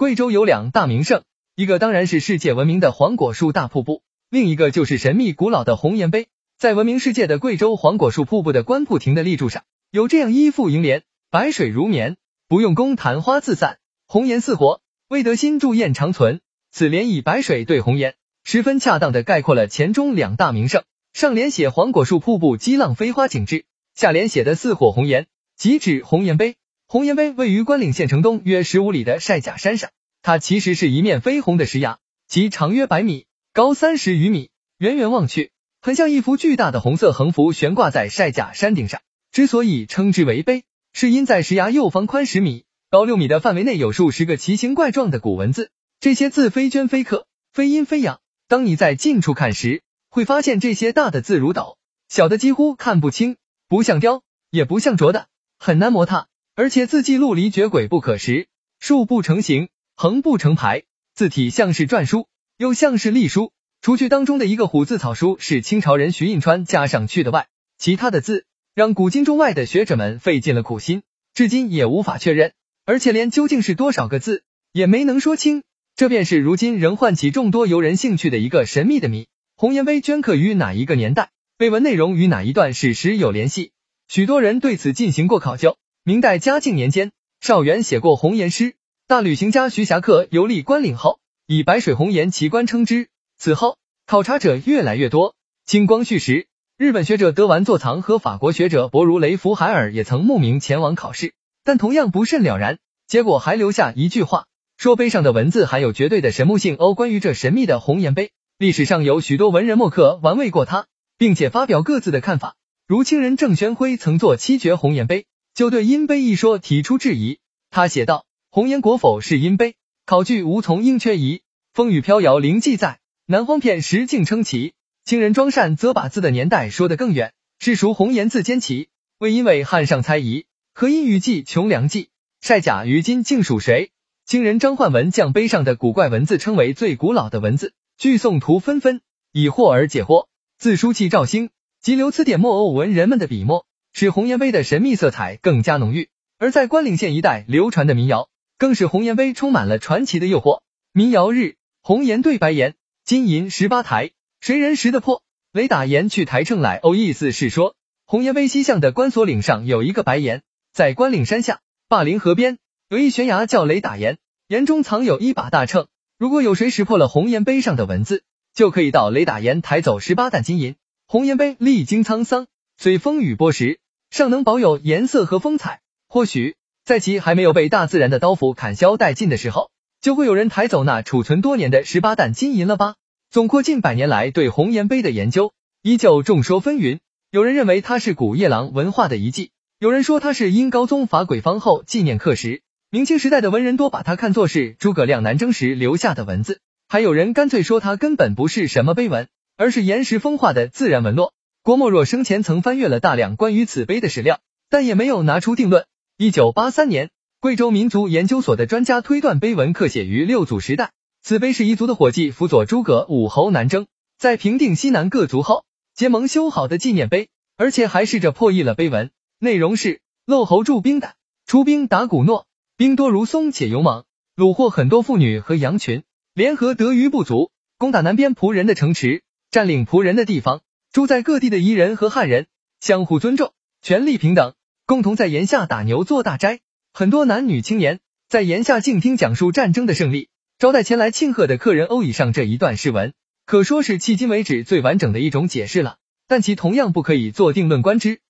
贵州有两大名胜，一个当然是世界闻名的黄果树大瀑布，另一个就是神秘古老的红岩碑。在闻名世界的贵州黄果树瀑布的观瀑亭的立柱上，有这样一副楹联：白水如绵，不用功昙花自散；红颜似火，未得心祝燕长存。此联以白水对红颜，十分恰当的概括了前中两大名胜。上联写黄果树瀑布激浪飞花景致，下联写的似火红颜，即指红岩碑。红岩碑位于关岭县城东约十五里的晒甲山上，它其实是一面绯红的石崖，其长约百米，高三十余米。远远望去，很像一幅巨大的红色横幅悬挂在晒甲山顶上。之所以称之为碑，是因在石崖右方宽十米、高六米的范围内有数十个奇形怪状的古文字，这些字非隽非刻，非阴非阳。当你在近处看时，会发现这些大的字如斗，小的几乎看不清，不像雕，也不像琢的，很难磨它。而且字迹陆离绝诡不可识，竖不成形，横不成排，字体像是篆书，又像是隶书。除去当中的一个虎字草书是清朝人徐印川加上去的外，其他的字让古今中外的学者们费尽了苦心，至今也无法确认。而且连究竟是多少个字也没能说清，这便是如今仍唤起众多游人兴趣的一个神秘的谜。红岩碑镌刻于哪一个年代？碑文内容与哪一段史实有联系？许多人对此进行过考究。明代嘉靖年间，邵元写过红岩诗。大旅行家徐霞客游历关岭后，以白水红岩奇观称之。此后，考察者越来越多。清光绪时，日本学者德丸作藏和法国学者博如雷福海尔也曾慕名前往考试，但同样不甚了然。结果还留下一句话，说碑上的文字含有绝对的神秘性。哦，关于这神秘的红岩碑，历史上有许多文人墨客玩味过它，并且发表各自的看法。如清人郑玄辉曾作七绝红岩碑。就对阴碑一说提出质疑。他写道：“红颜国否是阴碑？考据无从应缺疑。风雨飘摇灵记载，南荒片石径称奇。清人庄善则把字的年代说得更远，是属红颜字兼奇。为因为汉上猜疑，何因雨季穷良记晒甲于今竟属谁？清人张焕文将碑上的古怪文字称为最古老的文字。据宋图纷纷，以惑而解惑。字书气兆兴，即留词点墨偶文人们的笔墨。”使红岩碑的神秘色彩更加浓郁，而在关岭县一带流传的民谣，更使红岩碑充满了传奇的诱惑。民谣日：红岩对白岩，金银十八台，谁人识得破？雷打岩去台秤来。哦，意思是说，红岩碑西向的关索岭上有一个白岩，在关岭山下霸陵河边有一悬崖叫雷打岩，岩中藏有一把大秤，如果有谁识破了红岩碑上的文字，就可以到雷打岩抬走十八担金银。红岩碑历经沧桑。虽风雨剥蚀，尚能保有颜色和风采。或许在其还没有被大自然的刀斧砍削殆尽的时候，就会有人抬走那储存多年的十八担金银了吧？总括近百年来对红岩碑的研究，依旧众说纷纭。有人认为它是古夜郎文化的遗迹，有人说它是殷高宗伐鬼方后纪念刻石。明清时代的文人多把它看作是诸葛亮南征时留下的文字，还有人干脆说它根本不是什么碑文，而是岩石风化的自然纹络。郭沫若生前曾翻阅了大量关于此碑的史料，但也没有拿出定论。一九八三年，贵州民族研究所的专家推断碑文刻写于六祖时代，此碑是彝族的伙计辅佐诸葛武侯南征，在平定西南各族后结盟修好的纪念碑，而且还试着破译了碑文，内容是：漏侯驻兵胆，出兵打古诺，兵多如松且勇猛，虏获很多妇女和羊群，联合得余部族，攻打南边仆人的城池，占领仆人的地方。住在各地的彝人和汉人相互尊重，权力平等，共同在檐下打牛做大斋。很多男女青年在檐下静听讲述战争的胜利，招待前来庆贺的客人。欧以上这一段诗文，可说是迄今为止最完整的一种解释了。但其同样不可以做定论观之。